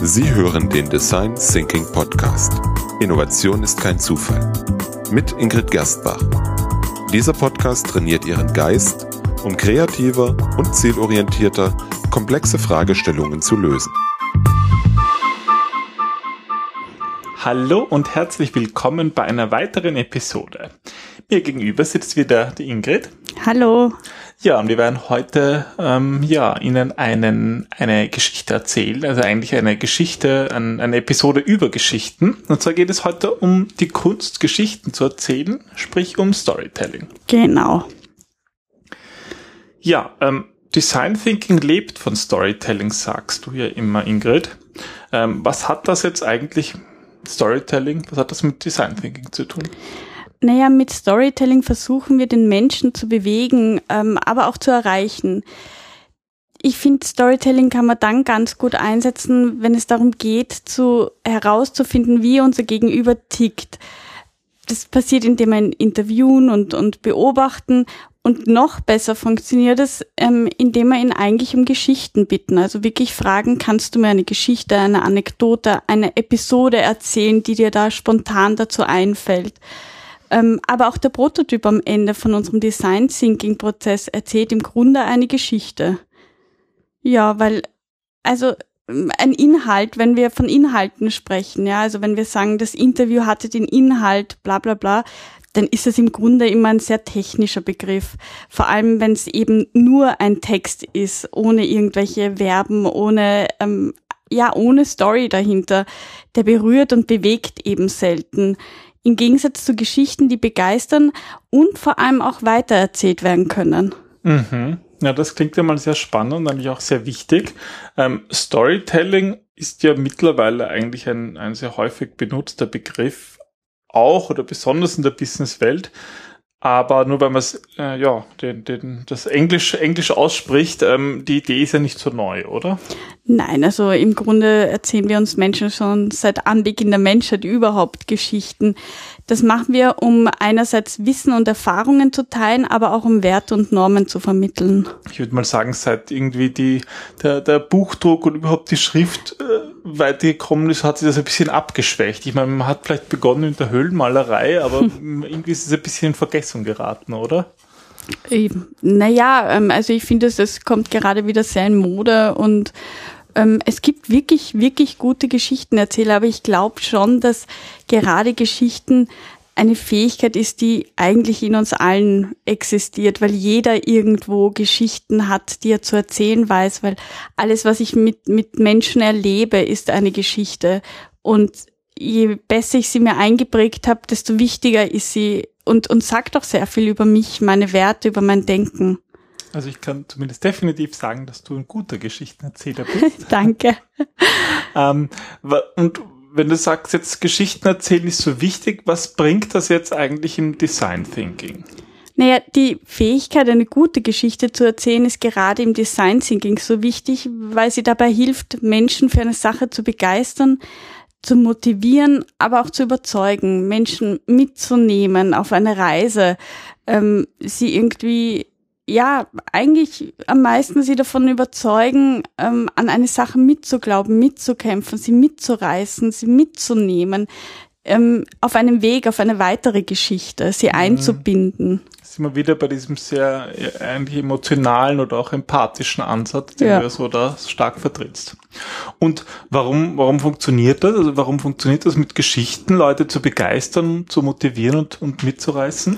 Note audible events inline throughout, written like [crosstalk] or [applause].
Sie hören den Design Thinking Podcast. Innovation ist kein Zufall. Mit Ingrid Gerstbach. Dieser Podcast trainiert Ihren Geist, um kreativer und zielorientierter komplexe Fragestellungen zu lösen. Hallo und herzlich willkommen bei einer weiteren Episode. Mir gegenüber sitzt wieder die Ingrid. Hallo. Ja, und wir werden heute ähm, ja Ihnen einen eine Geschichte erzählen, also eigentlich eine Geschichte, ein, eine Episode über Geschichten. Und zwar geht es heute um die Kunst, Geschichten zu erzählen, sprich um Storytelling. Genau. Ja, ähm, Design Thinking lebt von Storytelling, sagst du ja immer, Ingrid. Ähm, was hat das jetzt eigentlich Storytelling? Was hat das mit Design Thinking zu tun? Naja, mit Storytelling versuchen wir den Menschen zu bewegen, ähm, aber auch zu erreichen. Ich finde, Storytelling kann man dann ganz gut einsetzen, wenn es darum geht, zu herauszufinden, wie unser Gegenüber tickt. Das passiert, indem ihn interviewen und, und beobachten. Und noch besser funktioniert es, ähm, indem wir ihn eigentlich um Geschichten bitten. Also wirklich fragen, kannst du mir eine Geschichte, eine Anekdote, eine Episode erzählen, die dir da spontan dazu einfällt. Ähm, aber auch der Prototyp am Ende von unserem Design Thinking Prozess erzählt im Grunde eine Geschichte. Ja, weil, also ähm, ein Inhalt, wenn wir von Inhalten sprechen, ja, also wenn wir sagen, das Interview hatte den Inhalt, bla bla bla, dann ist es im Grunde immer ein sehr technischer Begriff. Vor allem, wenn es eben nur ein Text ist, ohne irgendwelche Verben, ohne ähm, ja, ohne Story dahinter. Der berührt und bewegt eben selten im Gegensatz zu Geschichten, die begeistern und vor allem auch weitererzählt werden können. Mhm. Ja, das klingt ja mal sehr spannend und eigentlich auch sehr wichtig. Ähm, Storytelling ist ja mittlerweile eigentlich ein, ein sehr häufig benutzter Begriff, auch oder besonders in der Businesswelt. Aber nur weil man es, äh, ja, den, den, das Englisch, Englisch ausspricht, ähm, die Idee ist ja nicht so neu, oder? Nein, also im Grunde erzählen wir uns Menschen schon seit Anbeginn der Menschheit überhaupt Geschichten. Das machen wir, um einerseits Wissen und Erfahrungen zu teilen, aber auch um Werte und Normen zu vermitteln. Ich würde mal sagen, seit irgendwie die, der, der Buchdruck und überhaupt die Schrift äh, weitergekommen ist, hat sich das ein bisschen abgeschwächt. Ich meine, man hat vielleicht begonnen mit der Höhlenmalerei, aber [laughs] irgendwie ist es ein bisschen in Vergessen geraten, oder? Naja, ähm, also ich finde, es kommt gerade wieder sehr in Mode und ähm, es gibt wirklich, wirklich gute Geschichtenerzähler, aber ich glaube schon, dass gerade Geschichten eine Fähigkeit ist, die eigentlich in uns allen existiert, weil jeder irgendwo Geschichten hat, die er zu erzählen weiß, weil alles, was ich mit, mit Menschen erlebe, ist eine Geschichte. Und je besser ich sie mir eingeprägt habe, desto wichtiger ist sie und, und sagt auch sehr viel über mich, meine Werte, über mein Denken. Also ich kann zumindest definitiv sagen, dass du ein guter Geschichtenerzähler bist. [laughs] Danke. ähm, und wenn du sagst, jetzt Geschichten erzählen ist so wichtig, was bringt das jetzt eigentlich im Design Thinking? Naja, die Fähigkeit, eine gute Geschichte zu erzählen, ist gerade im Design Thinking so wichtig, weil sie dabei hilft, Menschen für eine Sache zu begeistern, zu motivieren, aber auch zu überzeugen, Menschen mitzunehmen auf eine Reise, ähm, sie irgendwie ja, eigentlich am meisten sie davon überzeugen, ähm, an eine Sache mitzuglauben, mitzukämpfen, sie mitzureißen, sie mitzunehmen, ähm, auf einem Weg, auf eine weitere Geschichte, sie mhm. einzubinden sind wir wieder bei diesem sehr äh, eigentlich emotionalen oder auch empathischen Ansatz, den ja. du so da stark vertrittst. Und warum, warum funktioniert das? Also warum funktioniert das mit Geschichten, Leute zu begeistern, zu motivieren und, und mitzureißen?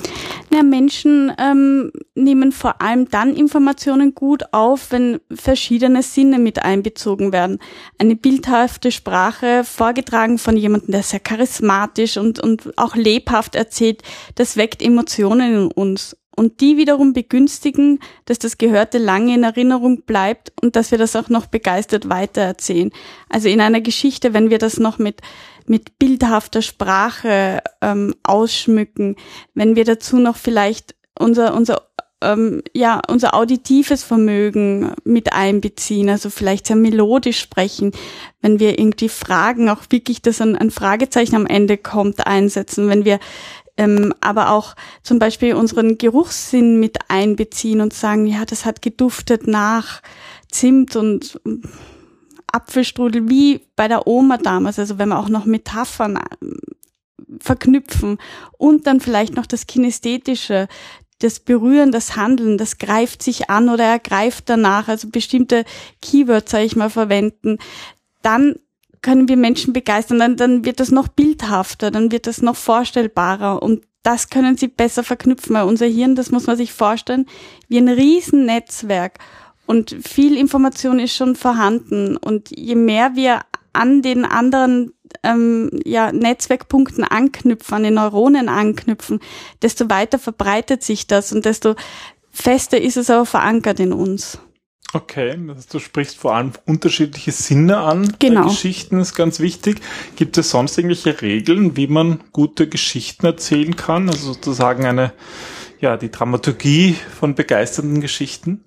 Ja, Menschen ähm, nehmen vor allem dann Informationen gut auf, wenn verschiedene Sinne mit einbezogen werden. Eine bildhafte Sprache, vorgetragen von jemandem, der sehr charismatisch und, und auch lebhaft erzählt, das weckt Emotionen in uns und die wiederum begünstigen, dass das Gehörte lange in Erinnerung bleibt und dass wir das auch noch begeistert weitererzählen. Also in einer Geschichte, wenn wir das noch mit mit bildhafter Sprache ähm, ausschmücken, wenn wir dazu noch vielleicht unser unser ähm, ja unser auditives Vermögen mit einbeziehen, also vielleicht sehr melodisch sprechen, wenn wir irgendwie Fragen auch wirklich, dass ein, ein Fragezeichen am Ende kommt, einsetzen, wenn wir ähm, aber auch zum Beispiel unseren Geruchssinn mit einbeziehen und sagen, ja, das hat geduftet nach Zimt und Apfelstrudel wie bei der Oma damals, also wenn wir auch noch Metaphern ähm, verknüpfen und dann vielleicht noch das Kinästhetische, das Berühren, das Handeln, das greift sich an oder ergreift danach, also bestimmte Keywords, sage ich mal, verwenden, dann können wir Menschen begeistern, dann, dann wird das noch bildhafter, dann wird das noch vorstellbarer und das können sie besser verknüpfen, weil unser Hirn, das muss man sich vorstellen, wie ein Riesennetzwerk und viel Information ist schon vorhanden und je mehr wir an den anderen ähm, ja, Netzwerkpunkten anknüpfen, an den Neuronen anknüpfen, desto weiter verbreitet sich das und desto fester ist es auch verankert in uns. Okay, das du sprichst vor allem unterschiedliche Sinne an. Genau. Geschichten ist ganz wichtig. Gibt es sonst irgendwelche Regeln, wie man gute Geschichten erzählen kann? Also sozusagen eine, ja, die Dramaturgie von begeisternden Geschichten?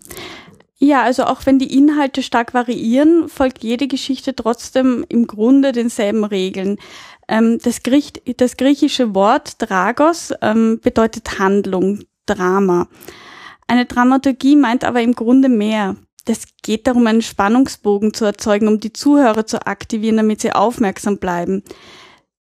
Ja, also auch wenn die Inhalte stark variieren, folgt jede Geschichte trotzdem im Grunde denselben Regeln. Ähm, das, Griech, das, griechische Wort Dragos ähm, bedeutet Handlung, Drama. Eine Dramaturgie meint aber im Grunde mehr das geht darum, einen Spannungsbogen zu erzeugen, um die Zuhörer zu aktivieren, damit sie aufmerksam bleiben.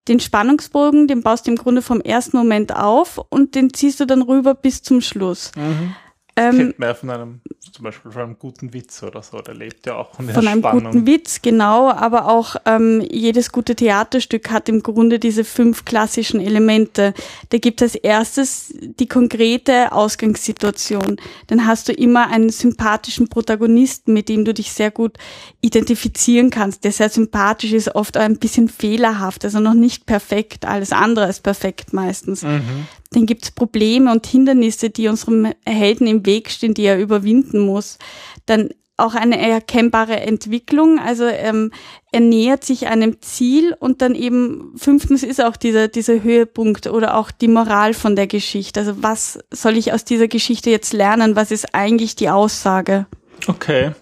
Den Spannungsbogen, den baust du im Grunde vom ersten Moment auf und den ziehst du dann rüber bis zum Schluss. Mhm. Ähm, kennt man von einem, zum Beispiel von einem guten Witz oder so, der lebt ja auch von der Von einem Spannung. guten Witz, genau, aber auch ähm, jedes gute Theaterstück hat im Grunde diese fünf klassischen Elemente. Da gibt es als erstes die konkrete Ausgangssituation. Dann hast du immer einen sympathischen Protagonisten, mit dem du dich sehr gut identifizieren kannst, der sehr sympathisch ist, oft ein bisschen fehlerhaft, also noch nicht perfekt, alles andere ist perfekt meistens. Mhm dann gibt es Probleme und Hindernisse, die unserem Helden im Weg stehen, die er überwinden muss. Dann auch eine erkennbare Entwicklung. Also ähm, er nähert sich einem Ziel und dann eben fünftens ist auch dieser, dieser Höhepunkt oder auch die Moral von der Geschichte. Also was soll ich aus dieser Geschichte jetzt lernen? Was ist eigentlich die Aussage? Okay.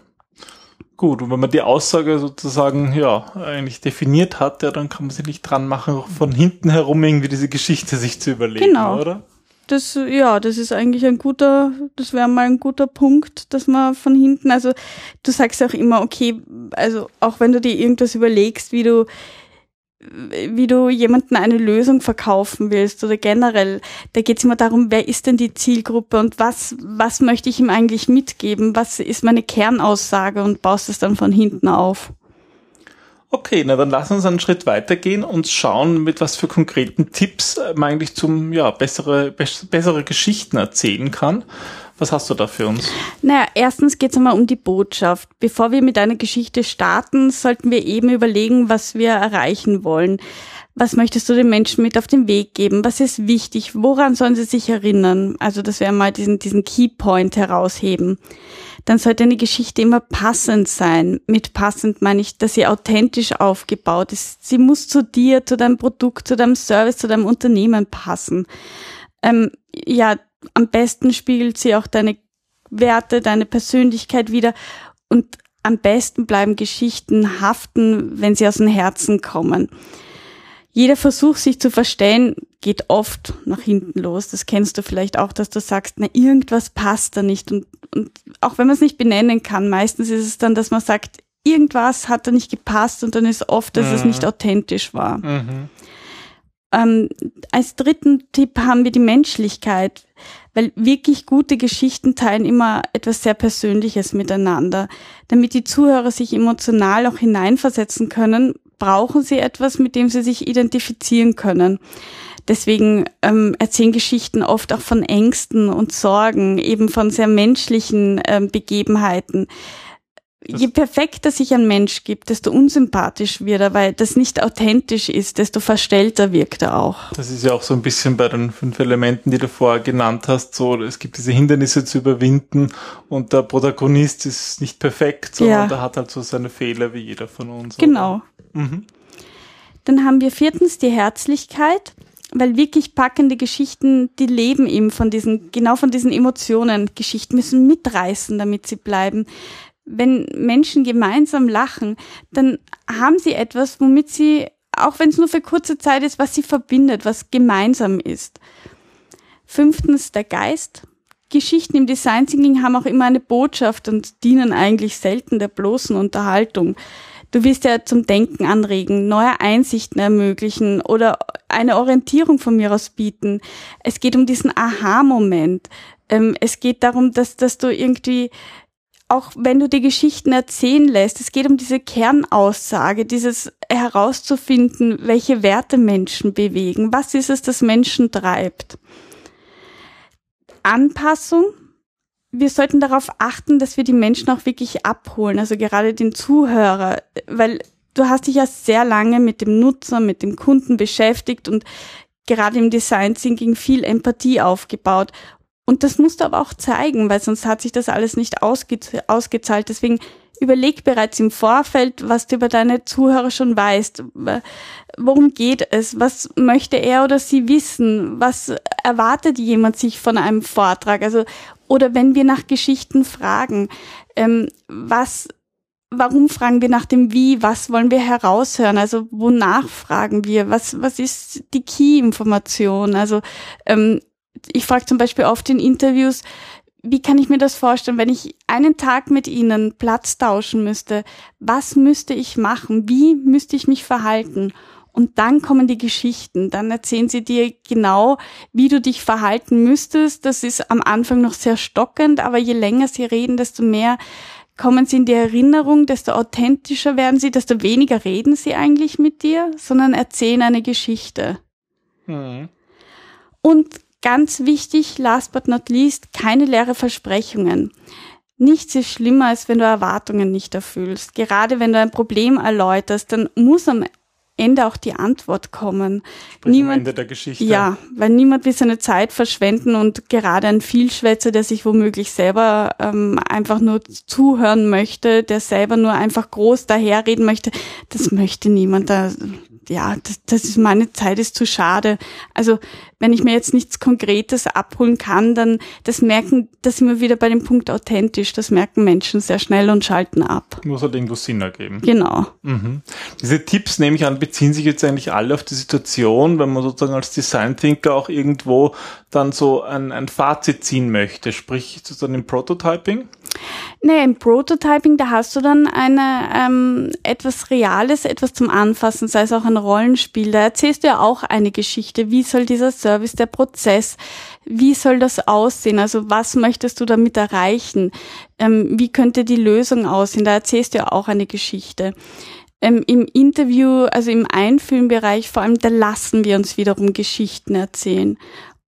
Gut, und wenn man die Aussage sozusagen, ja, eigentlich definiert hat, ja, dann kann man sich nicht dran machen, von hinten herum irgendwie diese Geschichte sich zu überlegen, genau. oder? Das, ja, das ist eigentlich ein guter, das wäre mal ein guter Punkt, dass man von hinten, also du sagst ja auch immer, okay, also auch wenn du dir irgendwas überlegst, wie du wie du jemanden eine Lösung verkaufen willst oder generell, da geht es immer darum, wer ist denn die Zielgruppe und was, was möchte ich ihm eigentlich mitgeben, was ist meine Kernaussage und baust es dann von hinten auf. Okay, na dann lass uns einen Schritt weitergehen und schauen, mit was für konkreten Tipps man eigentlich zum ja bessere bessere Geschichten erzählen kann. Was hast du da für uns? Naja, erstens geht es einmal um die Botschaft. Bevor wir mit einer Geschichte starten, sollten wir eben überlegen, was wir erreichen wollen. Was möchtest du den Menschen mit auf den Weg geben? Was ist wichtig? Woran sollen sie sich erinnern? Also, dass wir mal diesen, diesen Keypoint herausheben. Dann sollte eine Geschichte immer passend sein. Mit passend meine ich, dass sie authentisch aufgebaut ist. Sie muss zu dir, zu deinem Produkt, zu deinem Service, zu deinem Unternehmen passen. Ähm, ja, am besten spiegelt sie auch deine Werte, deine Persönlichkeit wieder und am besten bleiben Geschichten haften, wenn sie aus dem Herzen kommen. Jeder Versuch, sich zu verstellen, geht oft nach hinten los. Das kennst du vielleicht auch, dass du sagst, na, irgendwas passt da nicht. Und, und auch wenn man es nicht benennen kann, meistens ist es dann, dass man sagt, irgendwas hat da nicht gepasst und dann ist oft, dass mhm. es nicht authentisch war. Mhm. Ähm, als dritten Tipp haben wir die Menschlichkeit, weil wirklich gute Geschichten teilen immer etwas sehr Persönliches miteinander. Damit die Zuhörer sich emotional auch hineinversetzen können, brauchen sie etwas, mit dem sie sich identifizieren können. Deswegen ähm, erzählen Geschichten oft auch von Ängsten und Sorgen, eben von sehr menschlichen ähm, Begebenheiten je perfekter sich ein Mensch gibt, desto unsympathisch wird er, weil das nicht authentisch ist, desto verstellter wirkt er auch. Das ist ja auch so ein bisschen bei den fünf Elementen, die du vorher genannt hast, so, es gibt diese Hindernisse zu überwinden und der Protagonist ist nicht perfekt, sondern ja. der hat halt so seine Fehler wie jeder von uns. Genau. Mhm. Dann haben wir viertens die Herzlichkeit weil wirklich packende Geschichten, die leben eben von diesen, genau von diesen Emotionen. Geschichten müssen mitreißen, damit sie bleiben wenn Menschen gemeinsam lachen, dann haben sie etwas, womit sie, auch wenn es nur für kurze Zeit ist, was sie verbindet, was gemeinsam ist. Fünftens der Geist. Geschichten im Design Thinking haben auch immer eine Botschaft und dienen eigentlich selten der bloßen Unterhaltung. Du wirst ja zum Denken anregen, neue Einsichten ermöglichen oder eine Orientierung von mir aus bieten. Es geht um diesen Aha-Moment. Ähm, es geht darum, dass, dass du irgendwie auch wenn du die Geschichten erzählen lässt, es geht um diese Kernaussage, dieses herauszufinden, welche Werte Menschen bewegen, was ist es, das Menschen treibt. Anpassung. Wir sollten darauf achten, dass wir die Menschen auch wirklich abholen, also gerade den Zuhörer, weil du hast dich ja sehr lange mit dem Nutzer, mit dem Kunden beschäftigt und gerade im Design Thinking viel Empathie aufgebaut. Und das musst du aber auch zeigen, weil sonst hat sich das alles nicht ausge ausgezahlt. Deswegen überleg bereits im Vorfeld, was du über deine Zuhörer schon weißt. Worum geht es? Was möchte er oder sie wissen? Was erwartet jemand sich von einem Vortrag? Also, oder wenn wir nach Geschichten fragen, ähm, was, warum fragen wir nach dem Wie? Was wollen wir heraushören? Also, wonach fragen wir? Was, was ist die Key-Information? Also, ähm, ich frage zum Beispiel oft in Interviews, wie kann ich mir das vorstellen, wenn ich einen Tag mit Ihnen Platz tauschen müsste? Was müsste ich machen? Wie müsste ich mich verhalten? Und dann kommen die Geschichten. Dann erzählen sie dir genau, wie du dich verhalten müsstest. Das ist am Anfang noch sehr stockend, aber je länger sie reden, desto mehr kommen sie in die Erinnerung, desto authentischer werden sie, desto weniger reden sie eigentlich mit dir, sondern erzählen eine Geschichte. Mhm. Und Ganz wichtig, last but not least, keine leere Versprechungen. Nichts ist schlimmer, als wenn du Erwartungen nicht erfüllst. Gerade wenn du ein Problem erläuterst, dann muss am Ende auch die Antwort kommen. Sprich niemand, am Ende der Geschichte. Ja, weil niemand will seine Zeit verschwenden und gerade ein Vielschwätzer, der sich womöglich selber ähm, einfach nur zuhören möchte, der selber nur einfach groß daherreden möchte, das möchte niemand. Da ja, das, das ist meine Zeit ist zu schade. Also wenn ich mir jetzt nichts Konkretes abholen kann, dann das merken, das sind wir wieder bei dem Punkt authentisch. Das merken Menschen sehr schnell und schalten ab. Muss halt irgendwo Sinn ergeben. Genau. Mhm. Diese Tipps nehme ich an, beziehen sich jetzt eigentlich alle auf die Situation, wenn man sozusagen als Design Thinker auch irgendwo dann so ein, ein Fazit ziehen möchte, sprich sozusagen im Prototyping. Nee, im Prototyping, da hast du dann eine ähm, etwas Reales, etwas zum Anfassen, sei es auch ein Rollenspiel. Da erzählst du ja auch eine Geschichte. Wie soll dieser Service, der Prozess, wie soll das aussehen? Also was möchtest du damit erreichen? Ähm, wie könnte die Lösung aussehen? Da erzählst du ja auch eine Geschichte. Ähm, Im Interview, also im Einfilmbereich vor allem, da lassen wir uns wiederum Geschichten erzählen.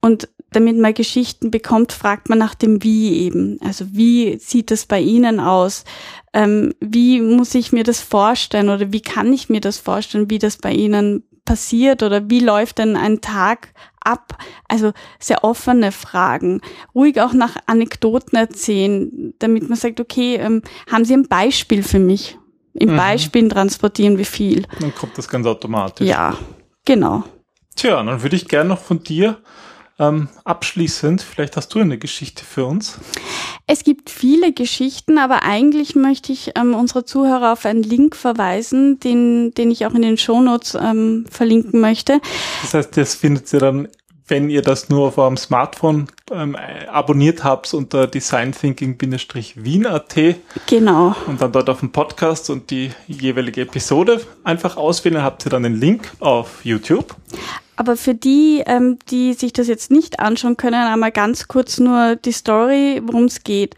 Und damit man Geschichten bekommt, fragt man nach dem Wie eben. Also wie sieht es bei Ihnen aus? Ähm, wie muss ich mir das vorstellen oder wie kann ich mir das vorstellen, wie das bei Ihnen passiert oder wie läuft denn ein Tag ab? Also sehr offene Fragen. Ruhig auch nach Anekdoten erzählen, damit man sagt, okay, ähm, haben Sie ein Beispiel für mich? Im mhm. Beispielen transportieren wir viel. Dann kommt das ganz automatisch. Ja, genau. Tja, dann würde ich gerne noch von dir ähm, abschließend, vielleicht hast du eine Geschichte für uns. Es gibt viele Geschichten, aber eigentlich möchte ich ähm, unsere Zuhörer auf einen Link verweisen, den, den ich auch in den Shownotes ähm, verlinken möchte. Das heißt, das findet ihr dann wenn ihr das nur auf eurem Smartphone ähm, abonniert habt unter designthinking-wien.at. Genau. Und dann dort auf dem Podcast und die jeweilige Episode einfach auswählen, habt ihr dann den Link auf YouTube. Aber für die, ähm, die sich das jetzt nicht anschauen können, einmal ganz kurz nur die Story, worum es geht.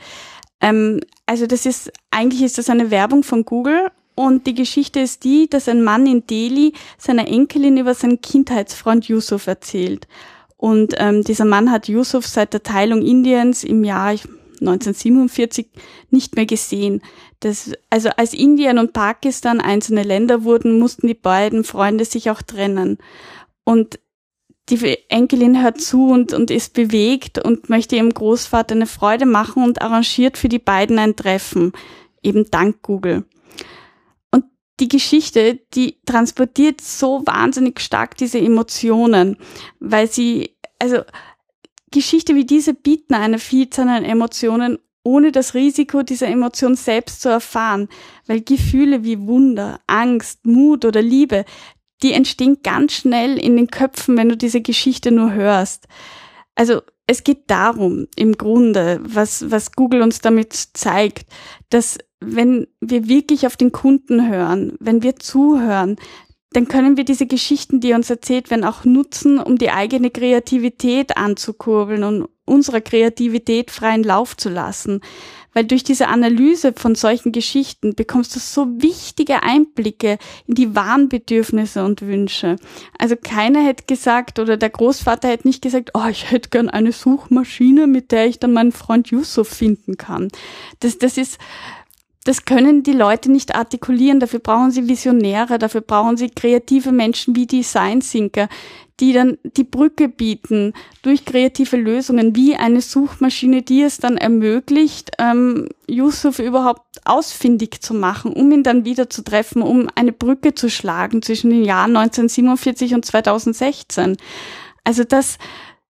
Ähm, also das ist, eigentlich ist das eine Werbung von Google und die Geschichte ist die, dass ein Mann in Delhi seiner Enkelin über seinen Kindheitsfreund Yusuf erzählt. Und ähm, dieser Mann hat Yusuf seit der Teilung Indiens im Jahr 1947 nicht mehr gesehen. Das, also als Indien und Pakistan einzelne Länder wurden, mussten die beiden Freunde sich auch trennen. Und die Enkelin hört zu und, und ist bewegt und möchte ihrem Großvater eine Freude machen und arrangiert für die beiden ein Treffen, eben dank Google. Und die Geschichte, die transportiert so wahnsinnig stark diese Emotionen, weil sie, also Geschichte wie diese bieten eine Vielzahl an Emotionen, ohne das Risiko dieser Emotion selbst zu erfahren, weil Gefühle wie Wunder, Angst, Mut oder Liebe, die entstehen ganz schnell in den Köpfen, wenn du diese Geschichte nur hörst. Also es geht darum, im Grunde, was, was Google uns damit zeigt, dass wenn wir wirklich auf den Kunden hören, wenn wir zuhören, dann können wir diese Geschichten, die uns erzählt werden, auch nutzen, um die eigene Kreativität anzukurbeln und unserer Kreativität freien Lauf zu lassen. Weil durch diese Analyse von solchen Geschichten bekommst du so wichtige Einblicke in die wahren Bedürfnisse und Wünsche. Also keiner hätte gesagt oder der Großvater hätte nicht gesagt, oh, ich hätte gern eine Suchmaschine, mit der ich dann meinen Freund Yusuf finden kann. Das, das ist, das können die Leute nicht artikulieren. Dafür brauchen sie Visionäre, dafür brauchen sie kreative Menschen wie Design Thinker, die dann die Brücke bieten durch kreative Lösungen, wie eine Suchmaschine, die es dann ermöglicht, ähm, Yusuf überhaupt ausfindig zu machen, um ihn dann wieder zu treffen, um eine Brücke zu schlagen zwischen den Jahren 1947 und 2016. Also das,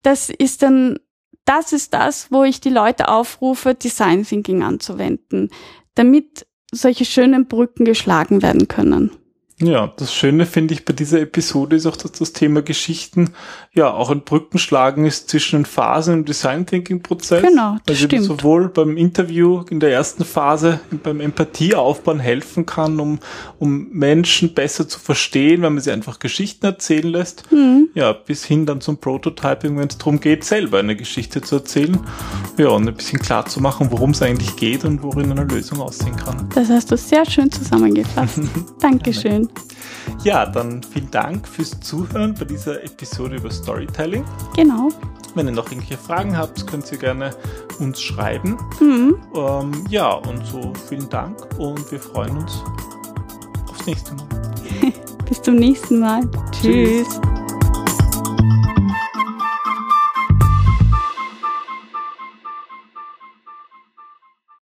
das ist dann das ist das, wo ich die Leute aufrufe, Design Thinking anzuwenden damit solche schönen Brücken geschlagen werden können. Ja, das Schöne finde ich bei dieser Episode ist auch, dass das Thema Geschichten ja auch ein Brückenschlagen ist zwischen den Phasen im Design Thinking Prozess. Genau, das also stimmt. sowohl beim Interview in der ersten Phase beim Empathieaufbauen helfen kann, um, um Menschen besser zu verstehen, wenn man sie einfach Geschichten erzählen lässt. Mhm. Ja, bis hin dann zum Prototyping, wenn es darum geht, selber eine Geschichte zu erzählen. Ja, und ein bisschen klar zu machen, worum es eigentlich geht und worin eine Lösung aussehen kann. Das hast du sehr schön zusammengefasst. [laughs] Dankeschön. Ja, dann vielen Dank fürs Zuhören bei dieser Episode über Storytelling. Genau. Wenn ihr noch irgendwelche Fragen habt, könnt ihr gerne uns schreiben. Mhm. Ähm, ja, und so vielen Dank und wir freuen uns aufs nächste Mal. [laughs] Bis zum nächsten Mal. Tschüss. Tschüss.